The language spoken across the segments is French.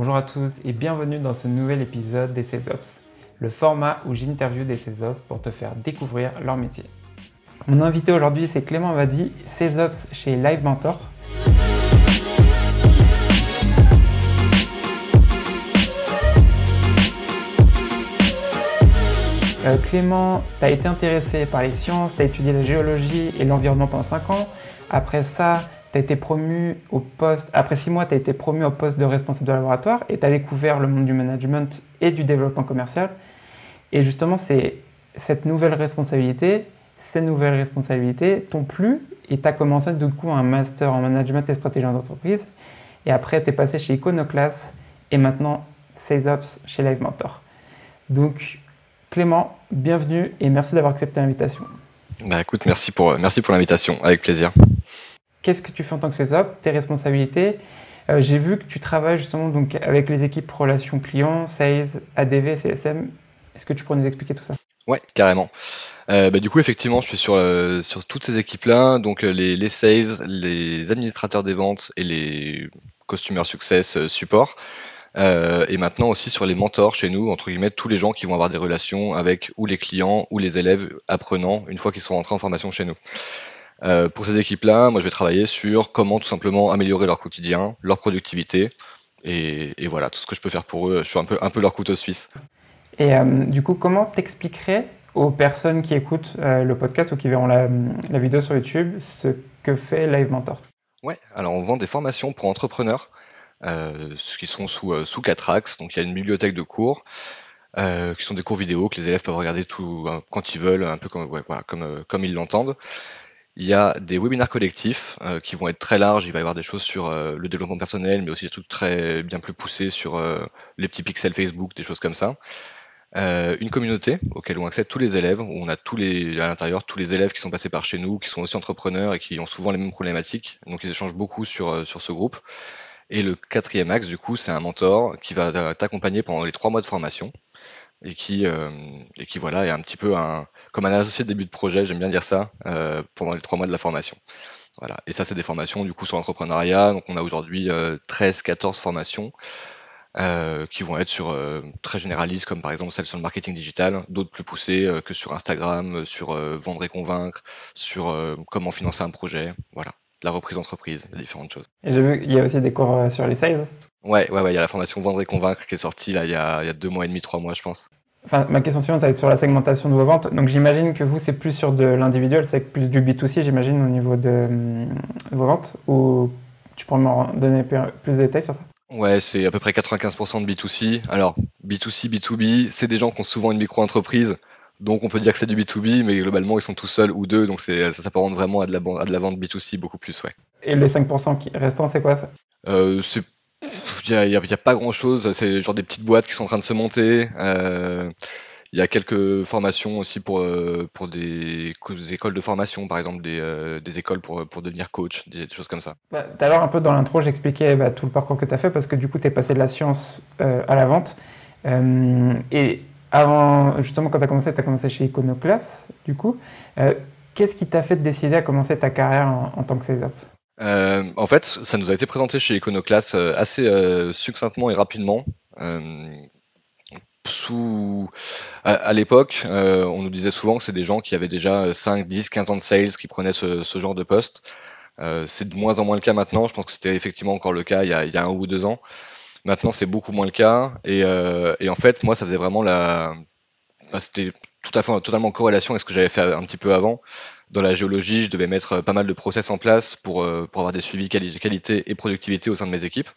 Bonjour à tous et bienvenue dans ce nouvel épisode des CESOPS, le format où j'interviewe des CESOPS pour te faire découvrir leur métier. Mon invité aujourd'hui c'est Clément Vadi, CESOPS chez Live Mentor. Euh, Clément, tu as été intéressé par les sciences, tu as étudié la géologie et l'environnement pendant 5 ans. Après ça, tu as été promu au poste, après 6 mois, tu as été promu au poste de responsable de laboratoire et tu as découvert le monde du management et du développement commercial. Et justement, c'est cette nouvelle responsabilité, ces nouvelles responsabilités t'ont plu et tu as commencé du coup un master en management et stratégie d'entreprise. Et après, tu es passé chez Iconoclast et maintenant Ops chez Live Mentor. Donc, Clément, bienvenue et merci d'avoir accepté l'invitation. Bah écoute, merci pour, merci pour l'invitation, avec plaisir. Qu'est-ce que tu fais en tant que CESOP, tes responsabilités euh, J'ai vu que tu travailles justement donc avec les équipes relations clients, sales, ADV, CSM. Est-ce que tu pourrais nous expliquer tout ça? Ouais, carrément. Euh, bah, du coup, effectivement, je suis sur, euh, sur toutes ces équipes-là, donc les, les, sales, les administrateurs des ventes et les customer success support. Et maintenant aussi sur les mentors chez nous, entre guillemets, tous les gens qui vont avoir des relations avec ou les clients ou les élèves apprenants une fois qu'ils sont rentrés en formation chez nous. Euh, pour ces équipes-là, moi je vais travailler sur comment tout simplement améliorer leur quotidien, leur productivité, et, voilà, tout ce que je peux faire pour eux, je suis un peu, un peu leur couteau suisse. Et euh, du coup, comment t'expliquerais aux personnes qui écoutent le podcast ou qui verront la, la, vidéo sur YouTube ce que fait Live Mentor? Ouais, alors on vend des formations pour entrepreneurs euh, qui sont sous, euh, sous 4 axes. Donc il y a une bibliothèque de cours, euh, qui sont des cours vidéo que les élèves peuvent regarder tout quand ils veulent, un peu comme, voilà, comme, comme ils l'entendent. Il y a des webinaires collectifs qui vont être très larges. Il va y avoir des choses sur le développement personnel, mais aussi des trucs très bien plus poussés sur les petits pixels Facebook, des choses comme ça. une communauté auquel on accède tous les élèves, où on a tous les, à l'intérieur tous les élèves qui sont passés par chez nous, qui sont aussi entrepreneurs et qui ont souvent les mêmes problématiques. Donc ils échangent beaucoup sur, sur ce groupe. Et le quatrième axe, du coup, c'est un mentor qui va t'accompagner pendant les trois mois de formation et qui, euh, et qui voilà, est un petit peu un, comme un associé de début de projet, j'aime bien dire ça, euh, pendant les trois mois de la formation. Voilà. Et ça, c'est des formations du coup sur l'entrepreneuriat. Donc, on a aujourd'hui 13-14 euh, formations qui vont être sur très généralistes, comme par exemple celles sur le marketing digital, d'autres plus poussées que sur Instagram, sur vendre et convaincre, sur comment financer un projet. Voilà la reprise d'entreprise, il différentes choses. Et j'ai vu qu'il y a aussi des cours euh, sur les sales. Ouais, ouais, ouais, il y a la formation Vendre et Convaincre qui est sortie là, il, y a, il y a deux mois et demi, trois mois, je pense. Enfin, ma question suivante, ça va être sur la segmentation de vos ventes. Donc j'imagine que vous, c'est plus sur de l'individuel, c'est plus du B2C, j'imagine, au niveau de, hum, vos ventes. Ou tu pourrais me donner plus de détails sur ça? Ouais, c'est à peu près 95% de B2C. Alors, B2C, B2B, c'est des gens qui ont souvent une micro-entreprise donc on peut dire que c'est du B2B, mais globalement ils sont tous seuls ou deux, donc ça s'apparente vraiment à de, la, à de la vente B2C beaucoup plus. Ouais. Et les 5% qui restants, c'est quoi ça? Euh, Il n'y a, pas grand chose, c'est genre des petites boîtes qui sont en train de se monter. Euh, il y a quelques formations aussi pour, euh, pour des, écoles de formation, par exemple des, euh, des écoles pour, pour devenir coach, des, choses comme ça. Bah, tout à l'heure, un peu dans l'intro, j'expliquais bah, tout le parcours que tu as fait parce que du coup, tu es passé de la science à la vente. et avant, justement, quand tu as commencé, tu as commencé chez Iconoclast, du coup. Euh, qu'est-ce qui t'a fait décider à commencer ta carrière en, tant que sales euh, En fait, ça nous a été présenté chez Iconoclast euh, assez succinctement et rapidement. à, l'époque, on nous disait souvent que c'est des gens qui avaient déjà 5, 10, 15 ans de sales qui prenaient ce, genre de poste. c'est de moins en moins le cas maintenant. Je pense que c'était effectivement encore le cas il y a, un ou deux ans. Maintenant, c'est beaucoup moins le cas. Euh, et, en fait, moi, ça faisait vraiment la. C'était tout à fait totalement en corrélation avec ce que j'avais fait un petit peu avant. Dans la géologie, je devais mettre pas mal de process en place pour, euh, pour avoir des suivis qualité et productivité au sein de mes équipes.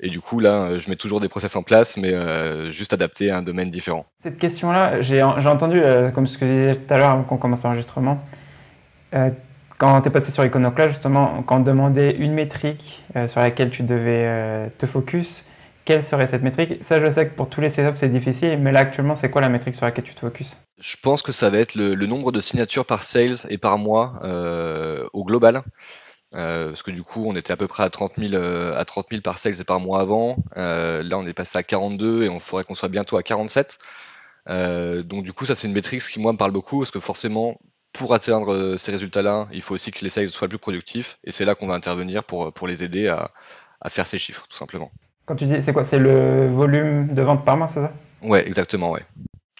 Et du coup, là, je mets toujours des process en place, mais euh, juste adaptés à un domaine différent. Cette question-là, j'ai entendu, comme ce que je disais tout à l'heure avant qu'on commence l'enregistrement, quand tu es passé sur Iconoclast, justement, quand on demandait une métrique sur laquelle tu devais te focus, quelle serait cette métrique? Ça, je sais que pour tous les setups, c'est difficile, mais là, actuellement, c'est quoi la métrique sur laquelle tu te focuses? Je pense que ça va être le, nombre de signatures par sales et par mois euh, au global. Euh, parce que du coup, on était à peu près à 30 000, euh, à 30 000 par sales et par mois avant. là, on est passé à 42 et on faudrait qu'on soit bientôt à 47. donc du coup, ça, c'est une métrique qui, moi, me parle beaucoup, parce que forcément, pour atteindre ces résultats-là, il faut aussi que les sales soient plus productifs. Et c'est là qu'on va intervenir pour, les aider à faire ces chiffres, tout simplement. Quand tu dis, c'est quoi? C'est le volume de vente par mois, c'est ça? Ouais, exactement, ouais.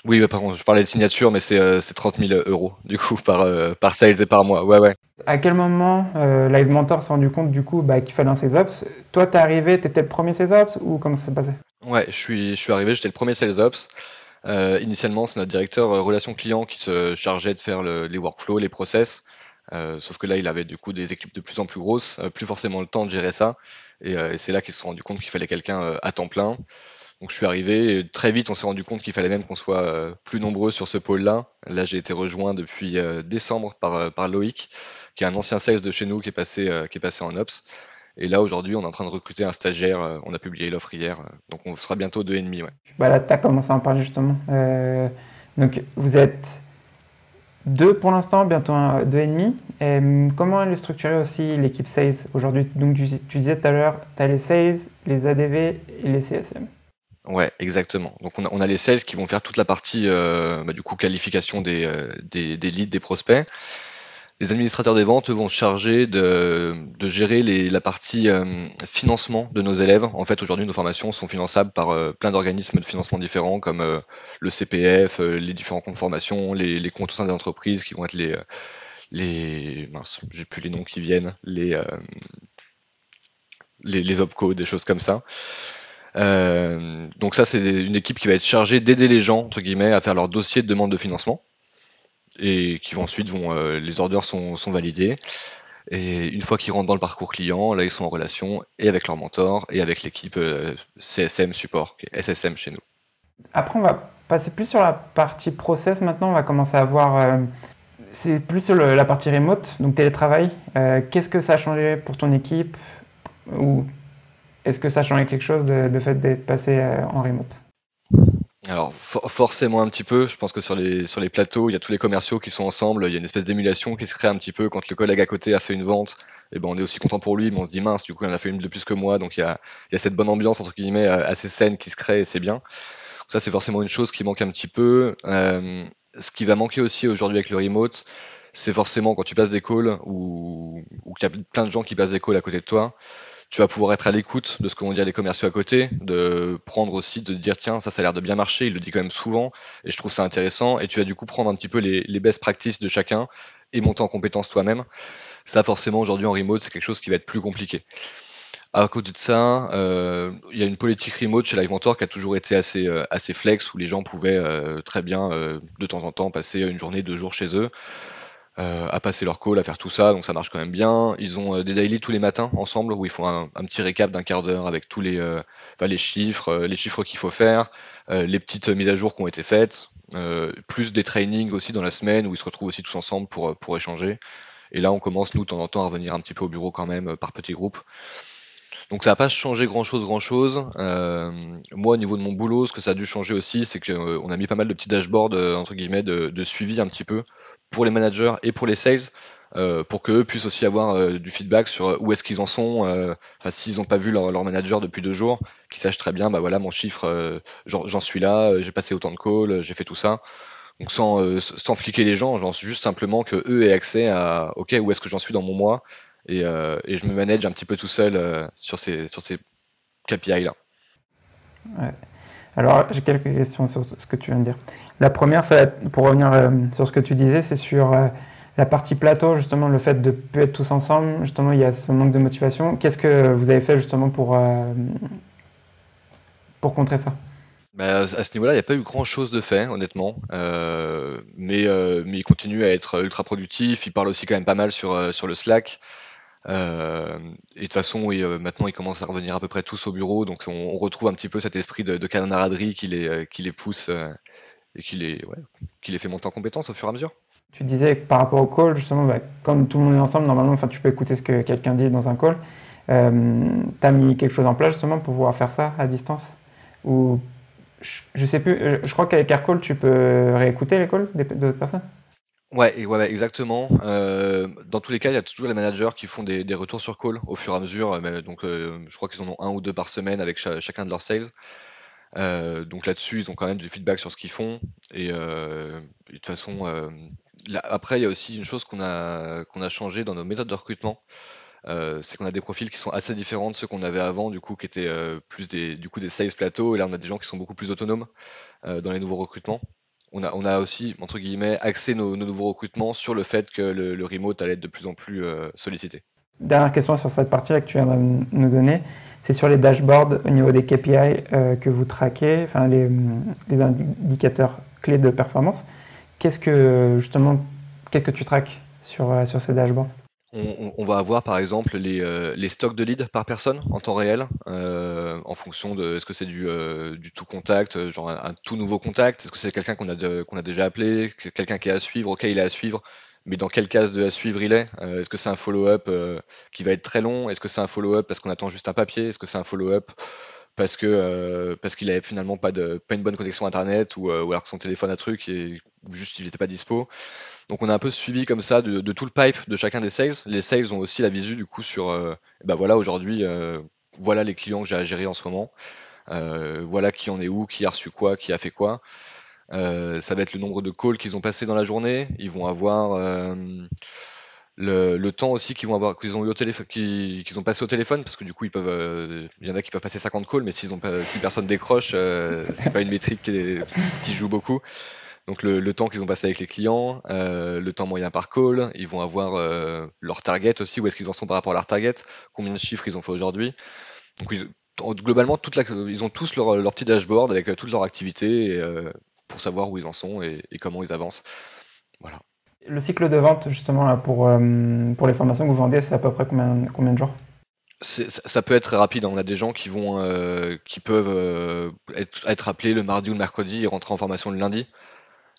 Oui, bah, par contre, je parlais de signature, mais c'est euh, 30 000 euros, du coup, par, euh, par sales et par mois. Ouais, ouais. À quel moment euh, Live Mentor s'est rendu compte du coup bah, qu'il fallait un Sales Ops? Toi, t'es arrivé, t'étais le premier Sales Ops ou comment ça s'est passé? Ouais, je suis, je suis arrivé, j'étais le premier Sales Ops. Euh, initialement, c'est notre directeur euh, relations clients qui se chargeait de faire le- les workflows, les process. Euh, sauf que là, il avait du coup des équipes de plus en plus grosses, euh, plus forcément le temps de gérer ça. Et, euh, et c'est là qu'ils se sont rendu compte qu'il fallait quelqu'un euh, à temps plein. Donc je suis arrivé et très vite, on s'est rendu compte qu'il fallait même qu'on soit euh, plus nombreux sur ce pôle-là. Là, j'ai été rejoint depuis décembre par, Loïc, qui est un ancien sales de chez nous qui est passé, qui est passé en ops. Et là, aujourd'hui, on est en train de recruter un stagiaire. on a publié l'offre hier, donc on sera bientôt deux et demi. Ouais. bah, Là, tu as commencé à en parler justement. Donc, vous êtes deux pour l'instant, bientôt un, deux et demi. Et, hum, comment elle est structurée aussi l'équipe Sales aujourd'hui? Donc, tu, disais tout à l'heure, tu as les Sales, les ADV et les CSM. Ouais, exactement. Donc on a, on a les sales qui vont faire toute la partie euh, bah, du coup qualification des, euh, des, des leads, des prospects. Les administrateurs des ventes vont se charger de, de gérer la partie euh, financement de nos élèves. En fait, aujourd'hui, nos formations sont finançables par euh, plein d'organismes de financement différents, comme euh, le CPF, les différents comptes formation, les, comptes au sein des entreprises qui vont être les mince, j'ai plus les noms qui viennent, les les, les opcos, des choses comme ça. Donc ça, c'est une équipe qui va être chargée d'aider les gens, entre guillemets, à faire leur dossier de demande de financement et qui vont ensuite vont euh, les orders sont, sont validés et une fois qu'ils rentrent dans le parcours client, là ils sont en relation et avec leur mentor et avec l'équipe euh, CSM support, SSM chez nous. Après, on va passer plus sur la partie process maintenant. On va commencer à voir. euh, c'est plus sur la partie remote, donc télétravail. Qu'est-ce que ça a changé pour ton équipe? Ou est-ce que ça a changé quelque chose de, de fait d'être passé en remote? Alors for- forcément un petit peu, je pense que sur les, sur les plateaux, il y a tous les commerciaux qui sont ensemble, il y a une espèce d'émulation qui se crée un petit peu quand le collègue à côté a fait une vente, et ben on est aussi content pour lui, mais on se dit mince, du coup il en a fait une de plus que moi, donc il y a, il y a cette bonne ambiance entre guillemets assez saine qui se crée et c'est bien. Ça c'est forcément une chose qui manque un petit peu. Euh, ce qui va manquer aussi aujourd'hui avec le remote, c'est forcément quand tu passes des calls ou, ou qu'il y a plein de gens qui passent des calls à côté de toi, tu vas pouvoir être à l'écoute de ce que vont dire les commerciaux à côté, de prendre aussi, de dire tiens, ça, ça a l'air de bien marcher, il le dit quand même souvent, et je trouve ça intéressant, et tu vas du coup prendre un petit peu les, best practices de chacun et monter en compétence toi-même. Ça, forcément, aujourd'hui en remote, c'est quelque chose qui va être plus compliqué. À côté de ça, euh, il y a une politique remote chez LiveMentor qui a toujours été assez, euh, assez flex, où les gens pouvaient euh, très bien, de temps en temps, passer une journée, deux jours chez eux euh, à passer leur call, à faire tout ça, donc ça marche quand même bien. Ils ont euh, des daily tous les matins ensemble où ils font un, petit récap d'un quart d'heure avec tous les, euh, les chiffres, euh, les chiffres qu'il faut faire, euh, les petites mises à jour qui ont été faites, plus des trainings aussi dans la semaine où ils se retrouvent aussi tous ensemble pour, pour échanger. Et là, on commence, nous, de temps en temps, à revenir un petit peu au bureau quand même, par petits groupes. Donc ça n'a pas changé grand-chose, grand-chose. Euh, moi, au niveau de mon boulot, ce que ça a dû changer aussi, c'est qu'on a mis pas mal de petits dashboards, euh, entre guillemets, de, suivi un petit peu pour les managers et pour les sales, euh, pour qu'eux puissent aussi avoir euh, du feedback sur euh, où est-ce qu'ils en sont, euh, s'ils n'ont pas vu leur, manager depuis deux jours, qu'ils sachent très bien, bah voilà, mon chiffre, euh, j'en suis là, euh, j'ai passé autant de calls, euh, j'ai fait tout ça. Donc sans, euh, sans fliquer les gens, juste simplement que eux aient accès à OK, où est-ce que j'en suis dans mon mois et, euh, et je me manage un petit peu tout seul euh, sur ces sur ces KPI là. Alors, j'ai quelques questions sur ce que tu viens de dire. La première, ça pour revenir euh, sur ce que tu disais, c'est sur euh, la partie plateau, justement, le fait de ne plus être tous ensemble. Justement, il y a ce manque de motivation. Qu'est-ce que vous avez fait justement pour, euh, pour contrer ça? Bah, à ce niveau-là, il n'y a pas eu grand-chose de fait, honnêtement. Mais, mais il continue à être ultra productif. Il parle aussi quand même pas mal sur, sur le Slack. Euh, et de toute façon, euh, maintenant, ils commencent à revenir à peu près tous au bureau. Donc, on, retrouve un petit peu cet esprit de, de camaraderie qui les, euh, qui les pousse et qui les, fait monter en compétence au fur et à mesure. Tu disais par rapport au call, justement, bah, comme tout le monde est ensemble, normalement, tu peux écouter ce que quelqu'un dit dans un call. Tu as mis quelque chose en place justement pour pouvoir faire ça à distance? Ou je, je sais plus, je crois qu'avec Aircall, tu peux réécouter les calls des autres personnes? Ouais, ouais, exactement. Euh, dans tous les cas, il y a toujours les managers qui font des, retours sur call au fur et à mesure. mais donc, euh, je crois qu'ils en ont un ou deux par semaine avec cha- chacun de leurs sales. Euh, donc là-dessus, ils ont quand même du feedback sur ce qu'ils font. Et, euh, de toute façon, euh, après, il y a aussi une chose qu'on a, qu'on a changé dans nos méthodes de recrutement. c'est qu'on a des profils qui sont assez différents de ceux qu'on avait avant, du coup, qui étaient plus des, du coup, des sales plateaux. Et là, on a des gens qui sont beaucoup plus autonomes dans les nouveaux recrutements. On a, aussi, entre guillemets, axé nos, nouveaux recrutements sur le fait que le, remote allait être de plus en plus sollicité. Dernière question sur cette partie-là que tu viens de nous donner, c'est sur les dashboards au niveau des KPI que vous traquez, enfin les, indicateurs clés de performance. Qu'est-ce que justement, qu'est-ce que tu traques sur, euh, sur ces dashboards? On, va avoir par exemple les, euh, les, stocks de leads par personne en temps réel, euh, en fonction de est-ce que c'est du, du, tout contact, genre un, tout nouveau contact, est-ce que c'est quelqu'un qu'on a, déjà appelé, quelqu'un qui est à suivre, ok il est à suivre, mais dans quel case de à suivre il est Est-ce que c'est un follow-up qui va être très long Est-ce que c'est un follow-up parce qu'on attend juste un papier Est-ce que c'est un follow-up parce euh, qu'il avait finalement pas de une bonne connexion internet ou, euh, ou alors que son téléphone a truc et juste il n'était pas dispo. Donc on a un peu suivi comme ça de, tout le pipe de chacun des sales. Les sales ont aussi la visu du coup sur euh, bah voilà aujourd'hui voilà les clients que j'ai à gérer en ce moment. voilà qui en est où, qui a reçu quoi, qui a fait quoi. ça va être le nombre de calls qu'ils ont passé dans la journée. Ils vont avoir le, temps aussi qu'ils vont avoir qu'ils ont eu au téléphone ont passé au téléphone parce que du coup ils peuvent euh, il y en a qui peuvent passer 50 calls mais s'ils ont pas si personne décroche euh, c'est pas une métrique qui joue beaucoup donc le, temps qu'ils ont passé avec les clients euh, le temps moyen par call ils vont avoir leur target aussi où est-ce qu'ils en sont par rapport à leur target combien de chiffres ils ont fait aujourd'hui donc globalement toute la, ils ont tous leur, leur, petit dashboard avec toutes leurs activités pour savoir où ils en sont et, et comment ils avancent voilà le cycle de vente, justement, là, pour, euh, pour les formations que vous vendez, c'est à peu près combien, combien de jours? Ça peut être très rapide. Hein. On a des gens qui vont, euh, qui peuvent euh, être, appelés le mardi ou le mercredi et rentrer en formation le lundi.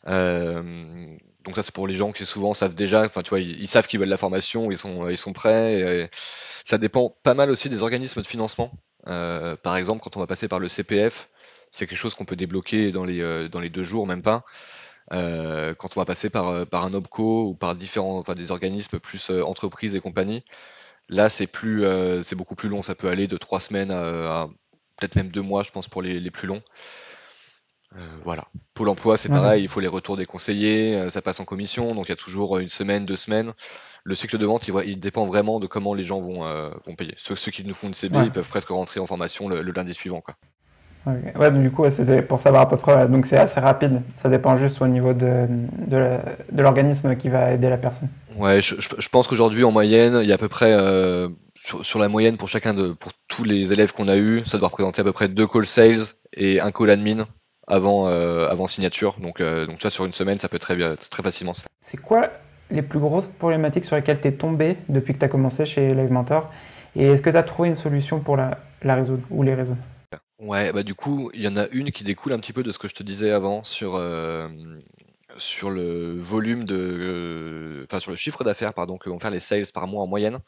Donc ça, c'est pour les gens qui souvent savent déjà. Enfin, tu vois, ils, savent qu'ils veulent la formation, ils sont, ils sont prêts. ça dépend pas mal aussi des organismes de financement. par exemple, quand on va passer par le CPF, c'est quelque chose qu'on peut débloquer dans les, dans les deux jours, même pas. Euh, quand on va passer par, euh, par un OPCO ou par différents, enfin, des organismes plus euh, entreprises et compagnie, là c'est plus, c'est beaucoup plus long. Ça peut aller de trois semaines à, peut-être même deux mois, je pense, pour les, les plus longs. Voilà. Pôle emploi, c'est pareil, il faut les retours des conseillers, ça passe en commission, donc il y a toujours une semaine, deux semaines. Le cycle de vente, il, il dépend vraiment de comment les gens vont, vont payer. Ceux, ceux, qui nous font une CB, ils peuvent presque rentrer en formation le, le lundi suivant. Quoi. Ouais, du coup, c'était pour savoir à peu près. Donc, c'est assez rapide. Ça dépend juste au niveau de, de l'organisme qui va aider la personne. Ouais, je, pense qu'aujourd'hui, en moyenne, il y a à peu près, euh, sur, la moyenne pour chacun de, pour tous les élèves qu'on a eu, ça doit représenter à peu près deux call sales et un call admin avant, euh, avant signature. Donc, euh, donc, ça, sur une semaine, ça peut très, bien, très facilement se faire. C'est quoi les plus grosses problématiques sur lesquelles tu es tombé depuis que tu as commencé chez Live Mentor? Et est-ce que tu as trouvé une solution pour la, la résoudre ou les résoudre? Ouais, bah, du coup, il y en a une qui découle un petit peu de ce que je te disais avant sur, euh, sur le volume de, euh, enfin, sur le chiffre d'affaires, pardon, que vont faire les sales par mois en moyenne.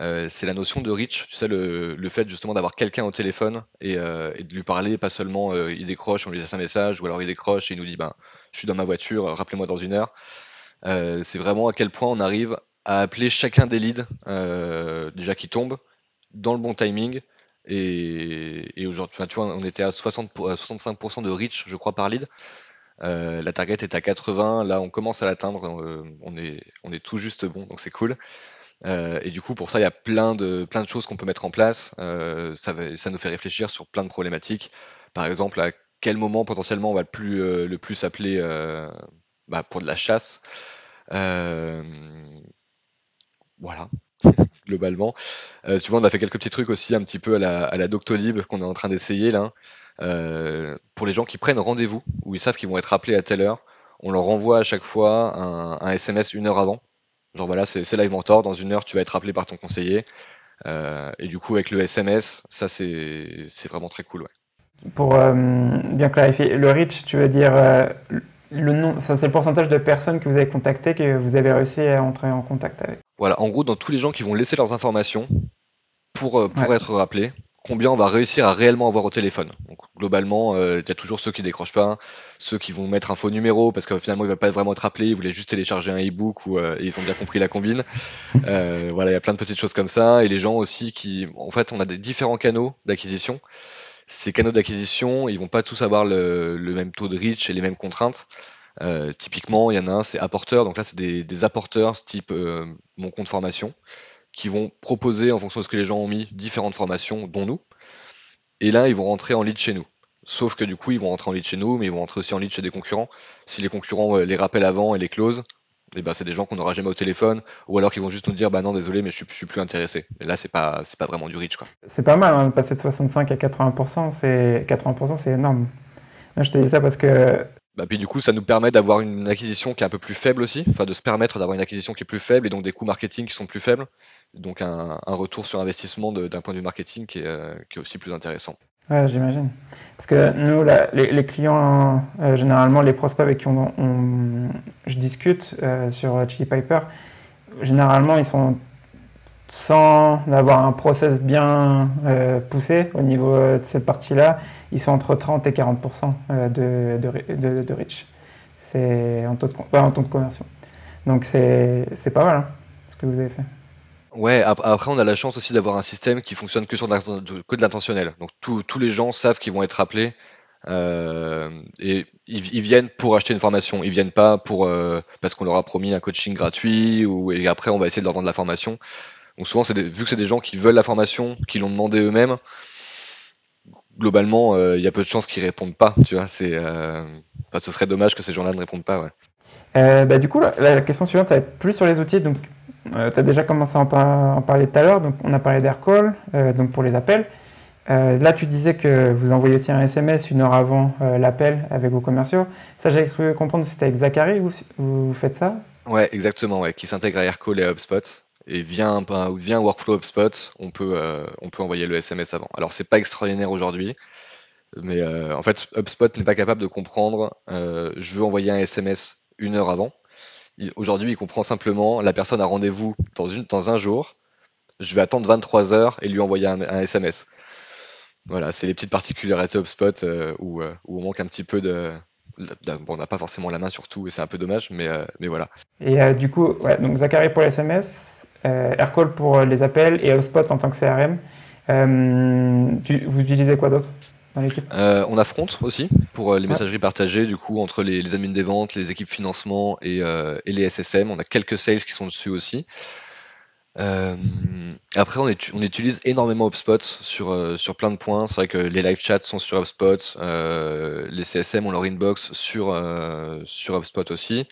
Euh, c'est la notion de reach, tu sais, le, le fait justement d'avoir quelqu'un au téléphone et, et de lui parler, pas seulement il décroche, on lui laisse un message, ou alors il décroche et il nous dit, ben, je suis dans ma voiture, rappelez-moi dans une heure. c'est vraiment à quel point on arrive à appeler chacun des leads, déjà qui tombent, dans le bon timing, et, aujourd'hui, tu vois, on était à, 60 65% de reach, je crois, par lead. Euh, la target est à 80. Là, on commence à l'atteindre. Euh, on, est, on est tout juste bon, donc c'est cool. Euh, et du coup, pour ça, il y a plein de, plein de choses qu'on peut mettre en place. ça, ça nous fait réfléchir sur plein de problématiques. Par exemple, à quel moment potentiellement on va le plus, le plus appeler bah, pour de la chasse. voilà, globalement. Euh, tu vois, on a fait quelques petits trucs aussi un petit peu à la, Doctolib qu'on est en train d'essayer là. Euh, pour les gens qui prennent rendez-vous, où ils savent qu'ils vont être appelés à telle heure, on leur envoie à chaque fois un, SMS une heure avant. Genre voilà, c'est Live Mentor, dans une heure tu vas être appelé par ton conseiller. Euh, et du coup, avec le SMS, ça c'est vraiment très cool. Ouais. Pour bien clarifier, le reach, tu veux dire le nom, c'est le pourcentage de personnes que vous avez contactées que vous avez réussi à entrer en contact avec. Voilà, en gros, dans tous les gens qui vont laisser leurs informations pour, euh, pour être rappelés, combien on va réussir à réellement avoir au téléphone. Donc, globalement, euh, il y a toujours ceux qui décrochent pas, ceux qui vont mettre un faux numéro parce que finalement ils veulent pas vraiment être rappelés, ils voulaient juste télécharger un e-book ou euh, ils ont bien compris la combine. voilà, il y a plein de petites choses comme ça. Et les gens aussi qui, en fait, on a des différents canaux d'acquisition. Ces canaux d'acquisition, ils vont pas tous avoir le, le, même taux de reach et les mêmes contraintes. Euh, typiquement, il y en a un, c'est apporteur. Donc là, c'est des, apporteurs type euh, mon compte formation qui vont proposer, en fonction de ce que les gens ont mis, différentes formations, dont nous. Et là, ils vont rentrer en lead chez nous. Sauf que du coup, ils vont rentrer en lead chez nous, mais ils vont rentrer aussi en lead chez des concurrents. Si les concurrents euh, les rappellent avant et les close, et eh ben, c'est des gens qu'on n'aura jamais au téléphone, ou alors qu'ils vont juste nous dire bah non désolé mais je suis, suis plus intéressé. Et là c'est pas c'est pas vraiment du reach quoi. C'est pas mal hein, de passer de 65 à 80%, c'est 80% c'est énorme. je te dis ça parce que bah, puis du coup ça nous permet d'avoir une acquisition qui est un peu plus faible aussi, enfin de se permettre d'avoir une acquisition qui est plus faible et donc des coûts marketing qui sont plus faibles, donc un, retour sur investissement d'un point de vue marketing qui est, euh, qui est aussi plus intéressant. Ouais, j'imagine. Parce que nous, les, clients, euh, généralement, les prospects avec qui on, je discute euh, sur Chili Piper, généralement, ils sont sans avoir un process bien poussé au niveau de cette partie-là, ils sont entre 30 et 40 de, de, de, reach. C'est en taux de, en taux de conversion. Donc c'est pas mal hein, ce que vous avez fait. Ouais, après on a la chance aussi d'avoir un système qui fonctionne que sur de, que de l'intentionnel. Donc tous les gens savent qu'ils vont être appelés euh, et ils, viennent pour acheter une formation. Ils viennent pas pour euh, parce qu'on leur a promis un coaching gratuit ou et après on va essayer de leur vendre la formation. Donc souvent c'est vu que c'est des gens qui veulent la formation, qui l'ont demandé eux-mêmes. Globalement, euh, il y a peu de chances qu'ils répondent pas. Tu vois, c'est ce serait dommage que ces gens-là ne répondent pas. Ouais. Bah, du coup, la, la, question suivante, ça va être plus sur les outils. Donc, euh, tu as déjà commencé à en, parler tout à l'heure, donc on a parlé d'Aircall, euh, donc pour les appels. Euh, là, tu disais que vous envoyez aussi un SMS une heure avant l'appel avec vos commerciaux. Ça, j'ai cru comprendre que c'était avec Zachary, vous, vous faites ça? Ouais, exactement, ouais, qui s'intègre à Aircall et à HubSpot. Et via un, via workflow HubSpot, on peut, on peut envoyer le SMS avant. Alors, c'est pas extraordinaire aujourd'hui, mais en fait, HubSpot n'est pas capable de comprendre je veux envoyer un SMS une heure avant. Aujourd'hui, il comprend simplement la personne a rendez-vous dans, dans un jour. Je vais attendre 23 heures et lui envoyer un, SMS. Voilà, c'est les petites particularités HubSpot euh, où, euh, où, on manque un petit peu de. Bon, on n'a pas forcément la main sur tout et c'est un peu dommage, mais, euh, mais voilà. Et du coup, ouais, donc Zachary pour les SMS, Aircall pour les appels et HubSpot en tant que CRM. vous utilisez quoi d'autre euh, on a Front aussi pour euh, les messageries partagées, du coup, entre les, admins des ventes, les équipes financement euh, et, les SSM. On a quelques sales qui sont dessus aussi. après, on, utilise énormément HubSpot sur, sur plein de points. C'est vrai que les live chats sont sur HubSpot, les CSM ont leur inbox sur, sur HubSpot aussi.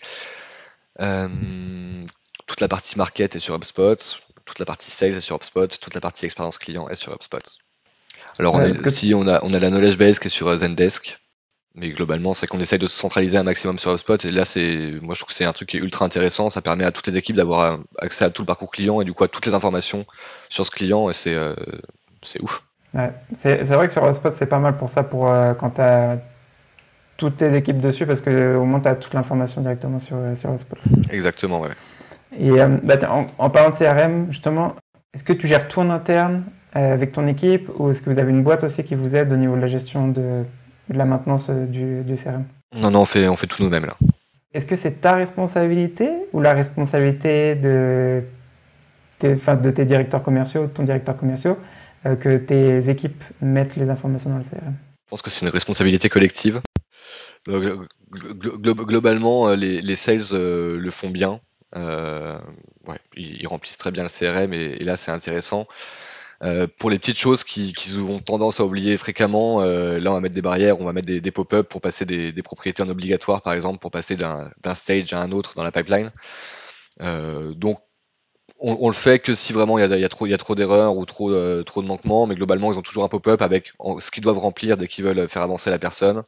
Toute la partie market est sur HubSpot, toute la partie sales est sur HubSpot, toute la partie expérience client est sur HubSpot. Alors on, a, on, a, on a la knowledge base qui est sur euh, Zendesk, mais globalement, c'est qu'on essaye de se centraliser un maximum sur HubSpot. Et là, c'est, moi, je trouve que c'est un truc qui est ultra intéressant. Ça permet à toutes les équipes d'avoir euh, accès à tout le parcours client et du coup à toutes les informations sur ce client. Et c'est, euh, c'est ouf. Ouais. C'est, vrai que sur HubSpot, c'est pas mal pour ça, pour quand tu as toutes tes équipes dessus, parce qu'au moins, tu as toute l'information directement sur, sur HubSpot. Exactement, ouais. Et bah, en, en, parlant de CRM, justement, est-ce que tu gères tout en interne euh, avec ton équipe ou est-ce que vous avez une boîte aussi qui vous aide au niveau de la gestion de, la maintenance euh, du, CRM Non, non, on fait, on fait tout nous-mêmes là. Est-ce que c'est ta responsabilité ou la responsabilité de, de tes directeurs commerciaux, de ton directeur commercial, euh, que tes équipes mettent les informations dans le CRM Je pense que c'est une responsabilité collective. globalement, les, sales le font bien. Ils, remplissent très bien le CRM et là c'est intéressant. Euh, pour les petites choses qui, qui, ont tendance à oublier fréquemment, euh, là on va mettre des barrières, on va mettre des, pop-up pour passer des, propriétés en obligatoire par exemple, pour passer d'un stage à un autre dans la pipeline. Euh, donc on, le fait que si vraiment il y a, trop, d'erreurs ou trop, euh, de manquements, mais globalement ils ont toujours un pop-up avec ce qu'ils doivent remplir dès qu'ils veulent faire avancer la personne.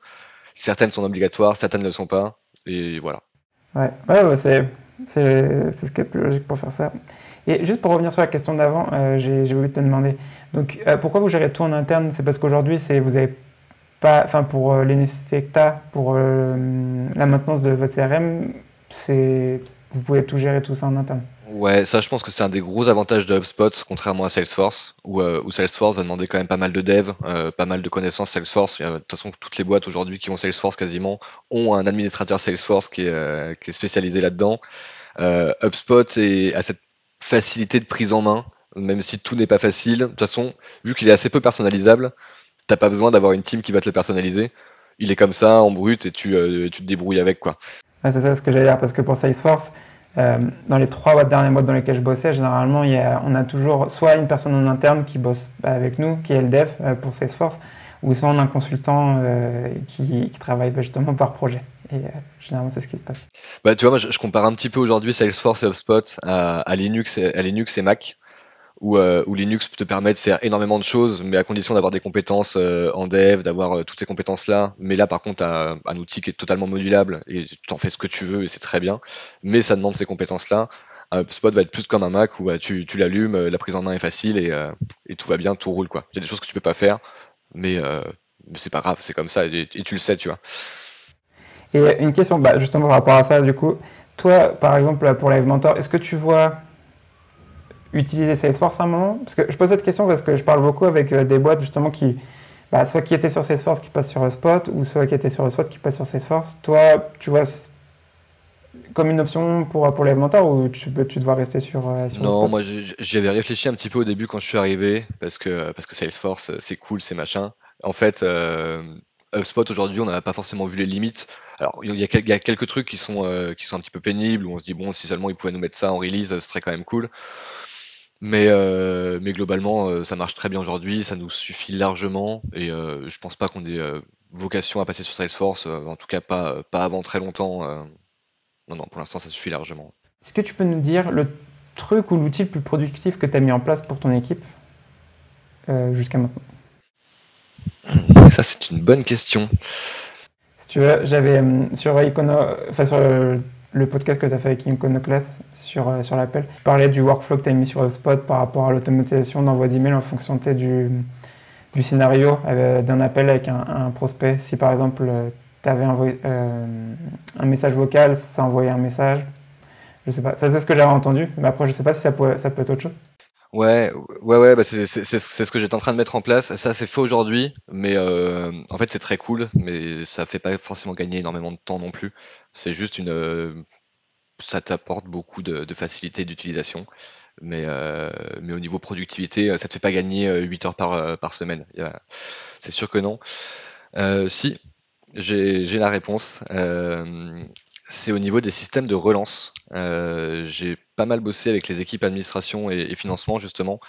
Certaines sont obligatoires, certaines ne le sont pas, et voilà. Ouais, ouais, ouais c'est ce qui est le plus logique pour faire ça. Et juste pour revenir sur la question d'avant, euh, j'ai voulu te demander. Donc, euh, pourquoi vous gérez tout en interne? C'est parce qu'aujourd'hui, vous avez pas, enfin, pour euh, les nécessités que pour la maintenance de votre CRM, vous pouvez tout gérer tout ça en interne. Ouais, ça, je pense que c'est un des gros avantages de HubSpot, contrairement à Salesforce, où, où Salesforce va demander quand même pas mal de dev, pas mal de connaissances Salesforce. De toute façon, toutes les boîtes aujourd'hui qui ont Salesforce quasiment ont un administrateur Salesforce qui est, qui est spécialisé là-dedans. HubSpot est, a cette facilité de prise en main, même si tout n'est pas facile. De toute façon, vu qu'il est assez peu personnalisable, t'as pas besoin d'avoir une team qui va te le personnaliser. Il est comme ça, en brut, et tu, euh, tu te débrouilles avec, quoi. c'est ça ce que j'allais dire, parce que pour Salesforce, dans les trois dernières boîtes dans lesquelles je bossais, généralement, on a toujours soit une personne en interne qui bosse avec nous, qui est le dev pour Salesforce, ou soit on a un consultant qui, qui, travaille justement par projet. Et généralement, c'est ce qui se passe. Bah, tu vois, moi, je, compare un petit peu aujourd'hui Salesforce et HubSpot à, Linux à Linux et Mac où, euh, où, Linux te permet de faire énormément de choses, mais à condition d'avoir des compétences euh, en dev, d'avoir euh, toutes ces compétences-là. Mais là, par contre, tu as un outil qui est totalement modulable et tu en fais ce que tu veux et c'est très bien. Mais ça demande ces compétences-là. Un Spot va être plus comme un Mac où tu, l'allumes, la prise en main est facile et, tout va bien, tout roule. Il y a des choses que tu peux pas faire, mais, mais c'est pas grave, c'est comme ça et, tu le sais, tu vois. Et une question, bah, justement par rapport à ça, du coup, toi, par exemple, pour Live Mentor, est-ce que tu vois utiliser Salesforce à un moment? Parce que je pose cette question parce que je parle beaucoup avec euh, des boîtes justement qui, bah, soit qui étaient sur Salesforce qui passent sur Spot, ou soit qui étaient sur Spot qui passent sur Salesforce. Toi, tu vois comme une option pour, pour l'élémentaire ou tu, tu dois rester sur, euh, sur Non, moi j'avais réfléchi un petit peu au début quand je suis arrivé parce que, parce que Salesforce c'est cool, c'est machin. En fait, euh, HubSpot aujourd'hui, on n'a pas forcément vu les limites. Alors, il y, a, quelques trucs qui sont, qui sont un petit peu pénibles où on se dit, bon, si seulement ils pouvaient nous mettre ça en release, ce serait quand même cool. Mais, euh, mais globalement, euh, ça marche très bien aujourd'hui, ça nous suffit largement et euh, je pense pas qu'on ait vocation à passer sur Salesforce, en tout cas pas, pas avant très longtemps. non, non, pour l'instant, ça suffit largement. Est-ce que tu peux nous dire le truc ou l'outil le plus productif que tu as mis en place pour ton équipe jusqu'à maintenant? Ça, c'est une bonne question. Si tu veux, j'avais sur Icono, enfin sur le podcast que tu as fait avec Iconoclast sur, euh, sur l'appel. Tu parlais du workflow que tu as mis sur HubSpot par rapport à l'automatisation d'envoi d'email en fonction du, du scénario euh, d'un appel avec un, prospect. Si par exemple euh, tu avais un message vocal, ça envoyait un message. Je sais pas, ça c'est ce que j'avais entendu, mais après je sais pas si ça peut, ça peut être autre chose. Ouais, ouais, ouais, bah c'est ce que j'étais en train de mettre en place. Ça, c'est fait aujourd'hui, mais en fait, c'est très cool, mais ça fait pas forcément gagner énormément de temps non plus. C'est juste une, ça t'apporte beaucoup de, facilité d'utilisation. Mais, euh, mais au niveau productivité, ça te fait pas gagner 8 euh, heures par, euh, par semaine. C'est sûr que non. si, j'ai la réponse. c'est au niveau des systèmes de relance. j'ai pas mal bossé avec les équipes administration et financement justement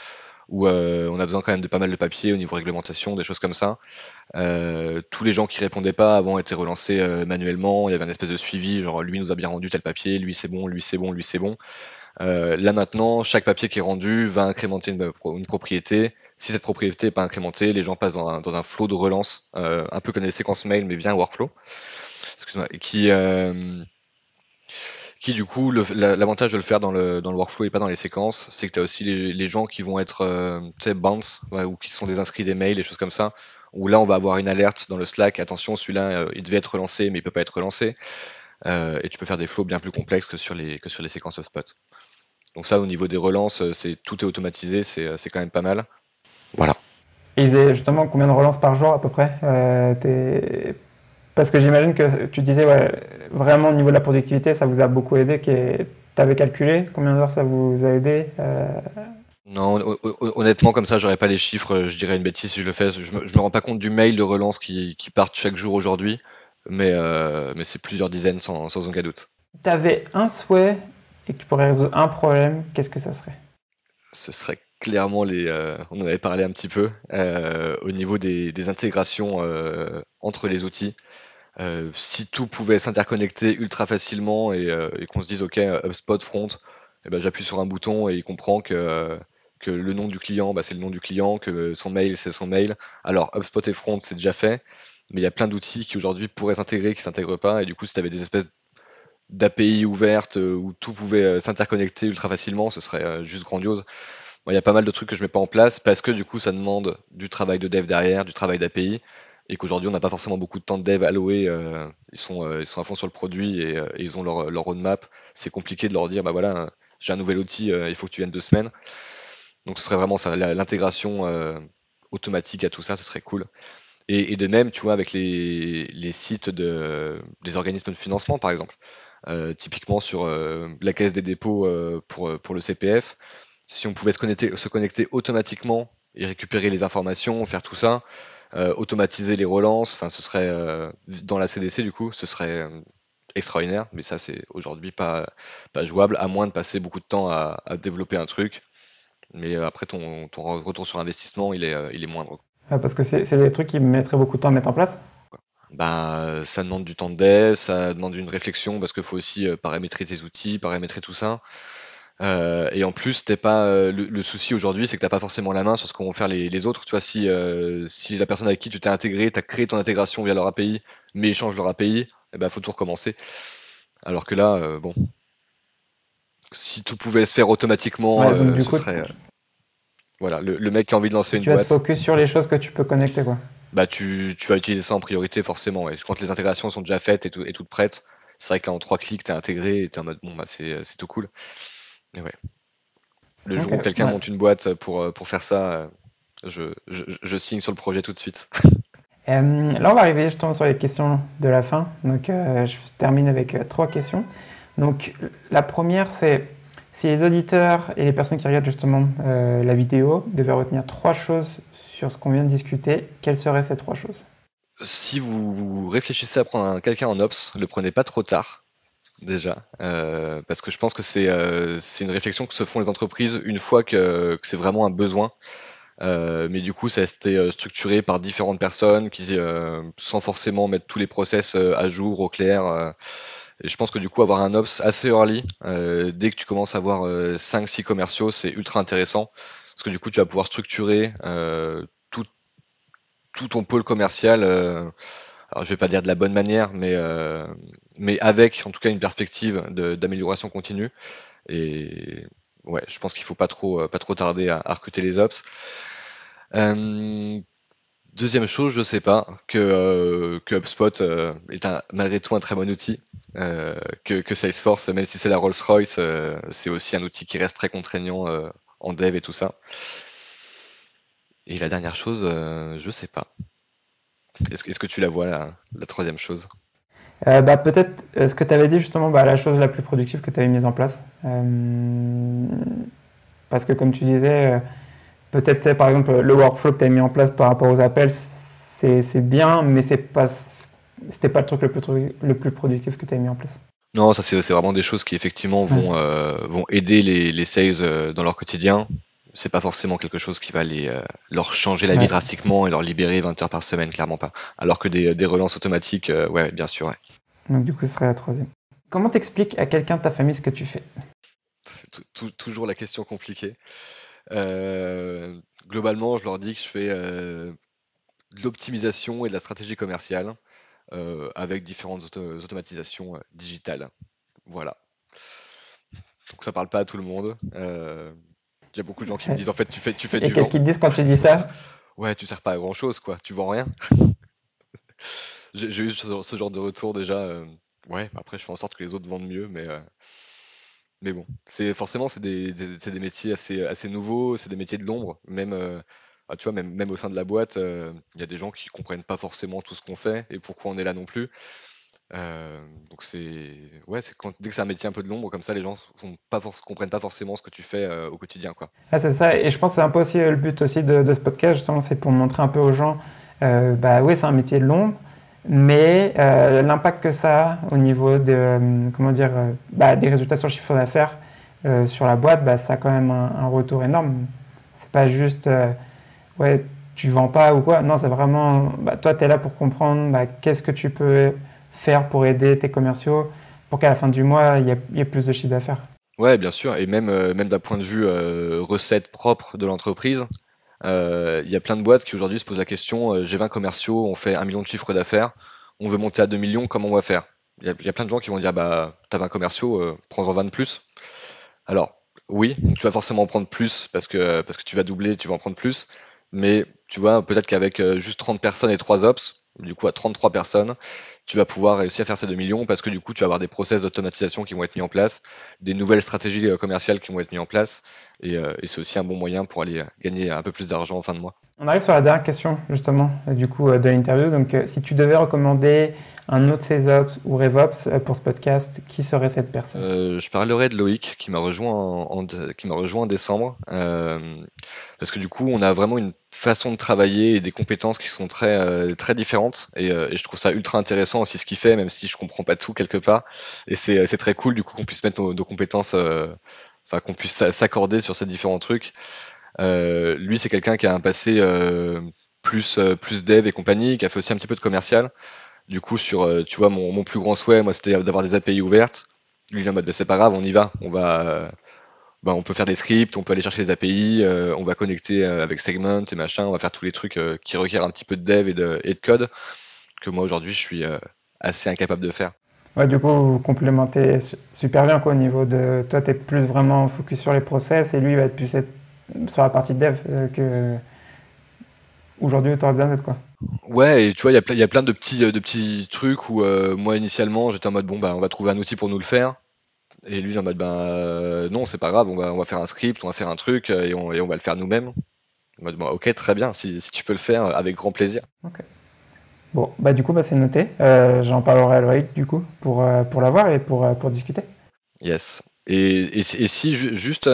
où euh, on a besoin quand même de pas mal de papiers au niveau réglementation, des choses comme ça. Euh, tous les gens qui répondaient pas avant étaient relancés euh, manuellement. Il y avait un espèce de suivi, genre lui nous a bien rendu tel papier, lui c'est bon, lui c'est bon, lui c'est bon. là maintenant, chaque papier qui est rendu va incrémenter une, propriété. Si cette propriété n'est pas incrémentée, les gens passent dans un, dans flot de relance, un peu comme les séquences mail, mais bien un workflow. Qui, qui du coup, l'avantage de le faire dans le, dans le workflow et pas dans les séquences, c'est que tu as aussi les, gens qui vont être euh, bounce ou qui sont des inscrits des mails, des choses comme ça, où là on va avoir une alerte dans le Slack, attention celui-là euh, il devait être relancé mais il peut pas être relancé, euh, et tu peux faire des flows bien plus complexes que sur les, que sur les séquences spot. Donc ça au niveau des relances, c'est tout est automatisé, c'est quand même pas mal. Voilà. Et justement combien de relances par jour à peu près parce que j'imagine que tu disais, ouais, vraiment au niveau de la productivité, ça vous a beaucoup aidé. Tu avais calculé combien d'heures ça vous a aidé euh? Non, honnêtement, comme ça, j'aurais pas les chiffres. Je dirais une bêtise si je le fais. Je me, me rends pas compte du mail de relance qui, qui partent chaque jour aujourd'hui, mais, euh, mais c'est plusieurs dizaines sans, sans aucun doute. Tu avais un souhait et que tu pourrais résoudre un problème, qu'est-ce que ça serait? Ce serait clairement les. Euh, on en avait parlé un petit peu au niveau des, des intégrations entre les outils. Euh, si tout pouvait s'interconnecter ultra facilement et, euh, qu'on se dise ok HubSpot front, eh ben, j'appuie sur un bouton et il comprend que, le nom du client bah, c'est le nom du client, que son mail c'est son mail. Alors HubSpot et front c'est déjà fait, mais il y a plein d'outils qui aujourd'hui pourraient s'intégrer, qui s'intègrent pas, et du coup si tu avais des espèces d'API ouvertes euh, où tout pouvait s'interconnecter ultra facilement, ce serait juste grandiose. Il y a pas mal de trucs que je mets pas en place parce que du coup ça demande du travail de dev derrière, du travail d'API et qu'aujourd'hui on n'a pas forcément beaucoup de temps de dev alloué, euh, ils, sont, euh, ils sont à fond sur le produit et, euh, ils ont leur, leur roadmap. C'est compliqué de leur dire bah voilà, j'ai un nouvel outil, il faut que tu viennes deux semaines. Donc ce serait vraiment l'intégration automatique à tout ça, ce serait cool. Et, de même, tu vois, avec les, les sites de, des organismes de financement, par exemple, typiquement sur la caisse des dépôts pour, pour le CPF, si on pouvait se connecter, se connecter automatiquement et récupérer les informations, faire tout ça, euh, automatiser les relances, enfin ce serait euh, dans la CDC du coup, ce serait euh, extraordinaire, mais ça c'est aujourd'hui pas, pas jouable, à moins de passer beaucoup de temps à, développer un truc. Mais après, ton, retour sur investissement, il est, il est moindre. parce que c'est des trucs qui mettraient beaucoup de temps à mettre en place? Ben, ça demande du temps de dev, ça demande une réflexion parce qu'il faut aussi paramétrer tes outils, paramétrer tout ça. Euh, et en plus, t'es pas euh, le, souci aujourd'hui, c'est que t'as pas forcément la main sur ce qu'ont faire les, autres. Tu vois, si euh, si la personne avec qui tu t'es intégré, t'as créé ton intégration via leur API, mais ils changent leur API, eh ben faut tout recommencer. Alors que là, bon, si tout pouvait se faire automatiquement, ce serait voilà, le, mec qui a envie de lancer une boîte. Tu vas te focus sur les choses que tu peux connecter, quoi. Bah tu, tu vas utiliser ça en priorité forcément. Ouais. Quand les intégrations sont déjà faites et, tout, et toutes prêtes, c'est vrai que là en trois clics t'es intégré et t'es en mode bon bah c'est tout cool. Ouais. Le jour où quelqu'un monte une boîte pour, euh, pour faire ça, euh, je, signe sur le projet tout de suite. Euh, là, on va arriver justement sur les questions de la fin. Donc, je termine avec trois questions. Donc, la première, c'est si les auditeurs et les personnes qui regardent justement la vidéo devaient retenir trois choses sur ce qu'on vient de discuter, quelles seraient ces trois choses? Si vous réfléchissez à prendre quelqu'un en ops, ne le prenez pas trop tard déjà, euh, parce que je pense que c'est euh, c'est une réflexion que se font les entreprises une fois que, que c'est vraiment un besoin. Euh, mais du coup, ça a été structuré par différentes personnes qui, sans forcément mettre tous les process à jour, au clair. et je pense que du coup, avoir un ops assez early, dès que tu commences à avoir 5-6 commerciaux, c'est ultra intéressant. Parce que du coup, tu vas pouvoir structurer tout, tout ton pôle commercial alors je vais pas dire de la bonne manière, mais, euh, mais avec en tout cas une perspective d'amélioration continue. Et ouais, je pense qu'il faut pas trop, euh, pas trop tarder à, recruter les ops. Euh, deuxième chose, je sais pas, que, que HubSpot est malgré tout un très bon outil, que, Salesforce, même si c'est la Rolls-Royce, c'est aussi un outil qui reste très contraignant en dev et tout ça. Et la dernière chose, je sais pas. Est-ce que tu la vois, la troisième chose? Euh, bah, Peut-être euh, ce que tu avais dit justement, bah, la chose la plus productive que tu avais mise en place. Euh, parce que comme tu disais, peut-être par exemple le workflow que tu as mis en place par rapport aux appels, c'est bien, mais ce pas, c'était pas le truc le plus, le plus productif que tu as mis en place. Non, ça c'est vraiment des choses qui effectivement vont, vont aider les, les sales dans leur quotidien c'est pas forcément quelque chose qui va les, leur changer la vie drastiquement et leur libérer 20 heures par semaine, clairement pas. Alors que des, des relances automatiques, ouais, bien sûr. Ouais. Donc du coup, ce serait la troisième. Comment t'expliques à quelqu'un de ta famille ce que tu fais? Toujours la question compliquée. Euh, globalement, je leur dis que je fais de l'optimisation et de la stratégie commerciale avec différentes automatisations digitales. Voilà. Donc ça parle pas à tout le monde. Il y a beaucoup de gens qui me disent en fait tu fais, tu fais Et qu'est-ce qu'ils te disent quand tu dis ça? Ouais, tu sers pas à grand chose quoi, tu vends rien. J'ai eu ce, genre de retour déjà. Euh, ouais, après je fais en sorte que les autres vendent mieux, mais euh, mais bon, c'est forcément c'est des, des, métiers assez assez nouveaux, c'est des métiers de l'ombre. Même euh, ah, tu vois, même, même au sein de la boîte, il y a des gens qui comprennent pas forcément tout ce qu'on fait et pourquoi on est là non plus. Euh, donc c'est ouais, c'est dès que c'est un métier un peu de l'ombre comme ça, les gens sont comprennent pas forcément ce que tu fais euh, au quotidien, quoi. Ah, c'est ça, et je pense que c'est un peu aussi euh, le but aussi de, ce podcast, justement, c'est pour montrer un peu aux gens, bah oui, c'est un métier de l'ombre, mais l'impact que ça a au niveau de comment dire, bah, des résultats sur le chiffre d'affaires sur la boîte, bah, ça a quand même un, retour énorme. C'est pas juste ouais, tu vends pas ou quoi. Non, c'est vraiment, bah, toi, tu es là pour comprendre qu'est-ce que tu peux faire pour aider tes commerciaux pour qu'à la fin du mois, il y, ait plus de chiffre d'affaires Ouais, bien sûr. Et même, euh, même d'un point de vue euh, recette propre de l'entreprise, euh, il y a plein de boîtes qui aujourd'hui se posent la question j'ai 20 commerciaux, on fait un million de chiffre d'affaires, on veut monter à 2 millions, comment on va faire? Il y, a plein de gens qui vont dire bah, t'as 20 commerciaux, prends-en 20 de plus. Alors, oui, tu vas forcément en prendre plus parce que, parce que tu vas doubler, tu vas en prendre plus. Mais tu vois, peut-être qu'avec juste 30 personnes et 3 ops, du coup à 33 personnes, tu vas pouvoir réussir à faire ces 2 millions parce que du coup, tu vas avoir des process d'automatisation qui vont être mis en place, des nouvelles stratégies euh, commerciales qui vont être mises en place, euh, et, c'est aussi un bon moyen pour aller gagner un peu plus d'argent en fin de mois. On arrive sur la dernière question, justement, euh, du coup, de l'interview. Donc, si tu devais recommander un autre CESOps ou RevOps pour ce podcast, qui serait cette personne? Je parlerai de Loïc, qui m'a rejoint en, qui m'a rejoint en décembre, parce que du coup, on a vraiment une façons de travailler et des compétences qui sont très, très différentes. Et, et je trouve ça ultra intéressant aussi ce qu'il fait, même si je comprends pas tout quelque part. Et c'est c'est très cool du coup qu'on puisse mettre nos, compétences, enfin qu'on puisse s'accorder sur ces différents trucs. lui, c'est quelqu'un qui a un passé plus, plus dev et compagnie, qui a fait aussi un petit peu de commercial. Du coup, sur, tu vois, mon, mon plus grand souhait, moi, c'était d'avoir des API ouvertes. Lui, il est en mode, bah, c'est pas grave, on y va. On va, bah, on peut faire des scripts, on peut aller chercher les API, euh, on va connecter euh, avec Segment et machin, on va faire tous les trucs euh, qui requièrent un petit peu de dev et de, et de code que moi aujourd'hui je suis assez incapable de faire. Ouais, du coup, vous complémentez super bien quoi, au niveau de. Toi, tu es plus vraiment focus sur les process et lui, il va être plus sur la partie dev que aujourd'hui autant bien quoi. Ouais, et tu vois, il y, a plein de petits, de petits trucs où moi initialement j'étais en mode bon, bah, on va trouver un outil pour nous le faire. Et lui, en mode, ben euh, non, c'est pas grave, on va, on va faire un script, on va faire un truc euh, et on, et on va le faire nous-mêmes. En mode, ok, très bien, si, si, tu peux le faire, avec grand plaisir. Ok. Bon, bah du coup, bah, c'est noté. Euh, J'en parlerai à Loïc, du coup, pour, pour l'avoir et pour, pour discuter. Yes. Et, et, et, si juste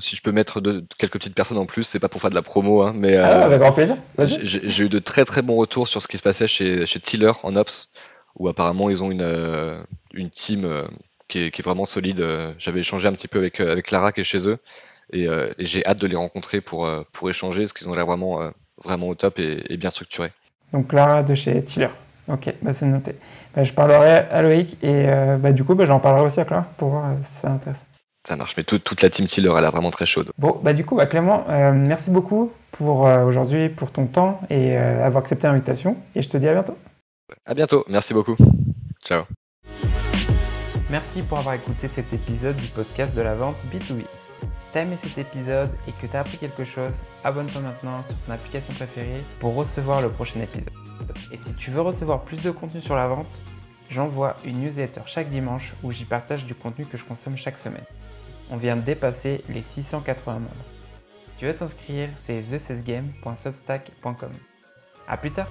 si je peux mettre de, quelques petites personnes en plus, c'est pas pour faire de la promo, hein, mais ah, avec grand plaisir. J'ai eu de très très bons retours sur ce qui se passait chez, chez Tiller en Ops, où apparemment ils ont une, une team qui est, vraiment solide. Euh, j'avais échangé un petit peu avec, euh, avec Clara qui est chez eux euh, et, j'ai hâte de les rencontrer pour, pour échanger parce qu'ils ont l'air vraiment, vraiment au top et, bien structurés. Donc Clara de chez Tiller. Ok, bah c'est noté. Bah, je parlerai à Loïc et bah, du coup bah, j'en parlerai aussi à Clara pour voir si ça intéresse. Ça marche, mais toute la team Tiller, elle est vraiment très chaude. Bon, bah du coup, bah, Clément, merci beaucoup pour aujourd'hui, pour ton temps et avoir accepté l'invitation. Et je te dis à bientôt. À bientôt, merci beaucoup. Ciao. Merci pour avoir écouté cet épisode du podcast de la vente B2B. Si t'as aimé cet épisode et que t'as appris quelque chose, abonne-toi maintenant sur ton application préférée pour recevoir le prochain épisode. Et si tu veux recevoir plus de contenu sur la vente, j'envoie une newsletter chaque dimanche où j'y partage du contenu que je consomme chaque semaine. On vient de dépasser les 680 membres. Tu veux t'inscrire, c'est thecesgame.substack.com. A plus tard